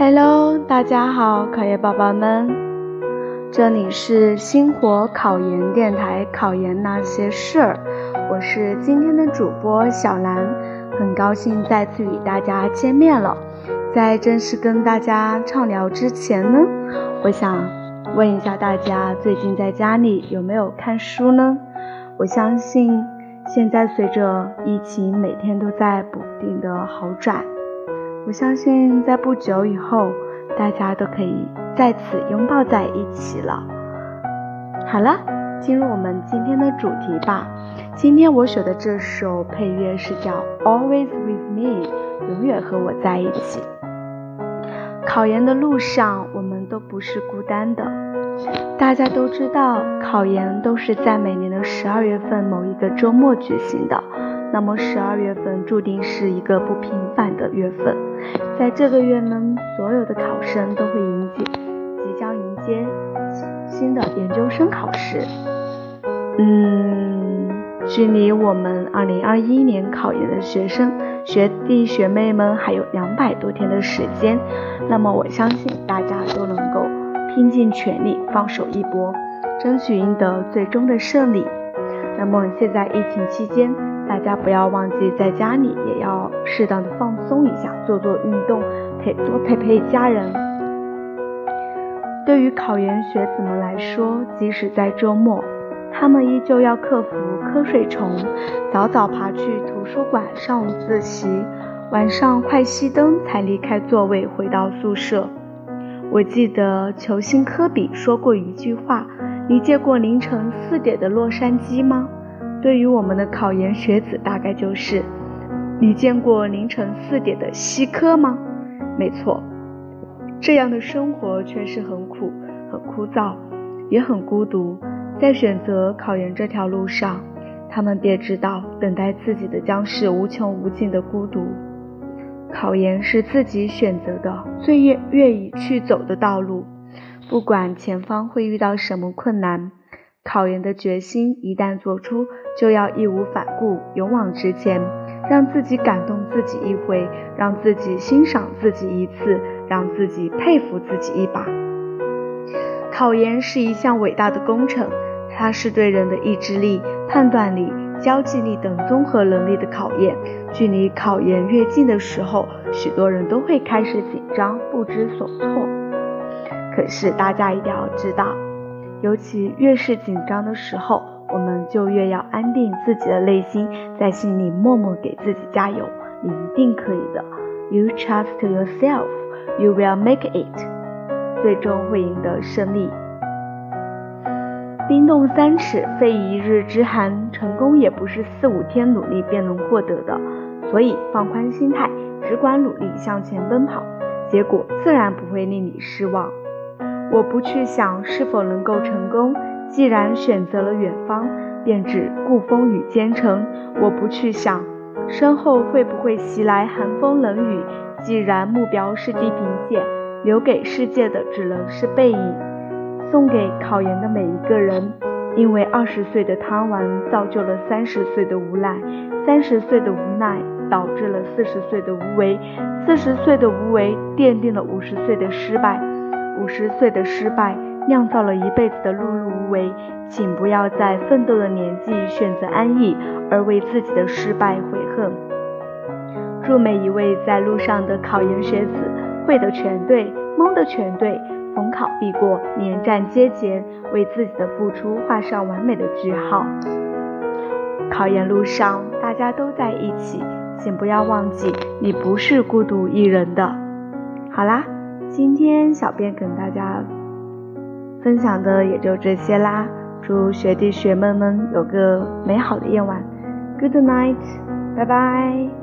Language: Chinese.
Hello，大家好，考研宝宝们，这里是星火考研电台，考研那些事儿，我是今天的主播小兰，很高兴再次与大家见面了。在正式跟大家畅聊之前呢，我想问一下大家，最近在家里有没有看书呢？我相信现在随着疫情，每天都在不定的好转。我相信在不久以后，大家都可以再次拥抱在一起了。好了，进入我们今天的主题吧。今天我选的这首配乐是叫《Always with Me》，永远和我在一起。考研的路上，我们都不是孤单的。大家都知道，考研都是在每年的十二月份某一个周末举行的。那么十二月份注定是一个不平凡的月份，在这个月呢，所有的考生都会迎接即将迎接新的研究生考试。嗯，距离我们二零二一年考研的学生学弟学妹们还有两百多天的时间，那么我相信大家都能够拼尽全力，放手一搏，争取赢得最终的胜利。那么现在疫情期间。大家不要忘记，在家里也要适当的放松一下，做做运动，陪多陪陪家人。对于考研学子们来说，即使在周末，他们依旧要克服瞌睡虫，早早爬去图书馆上午自习，晚上快熄灯才离开座位回到宿舍。我记得球星科比说过一句话：“你见过凌晨四点的洛杉矶吗？”对于我们的考研学子，大概就是：你见过凌晨四点的西科吗？没错，这样的生活确实很苦、很枯燥，也很孤独。在选择考研这条路上，他们便知道，等待自己的将是无穷无尽的孤独。考研是自己选择的最愿愿意去走的道路，不管前方会遇到什么困难。考研的决心一旦做出，就要义无反顾，勇往直前，让自己感动自己一回，让自己欣赏自己一次，让自己佩服自己一把。考研是一项伟大的工程，它是对人的意志力、判断力、交际力等综合能力的考验。距离考研越近的时候，许多人都会开始紧张，不知所措。可是大家一定要知道。尤其越是紧张的时候，我们就越要安定自己的内心，在心里默默给自己加油。你一定可以的。You trust yourself, you will make it。最终会赢得胜利。冰冻三尺，非一日之寒。成功也不是四五天努力便能获得的。所以放宽心态，只管努力向前奔跑，结果自然不会令你失望。我不去想是否能够成功，既然选择了远方，便只顾风雨兼程。我不去想身后会不会袭来寒风冷雨，既然目标是地平线，留给世界的只能是背影。送给考研的每一个人，因为二十岁的贪玩造就了三十岁的无奈，三十岁的无奈导致了四十岁的无为，四十岁的无为奠定了五十岁的失败。五十岁的失败酿造了一辈子的碌碌无为，请不要在奋斗的年纪选择安逸，而为自己的失败悔恨。祝每一位在路上的考研学子，会的全对，蒙的全对，逢考必过，连战皆捷，为自己的付出画上完美的句号。考研路上，大家都在一起，请不要忘记，你不是孤独一人的。好啦。今天小编跟大家分享的也就这些啦，祝学弟学妹们有个美好的夜晚，Good night，拜拜。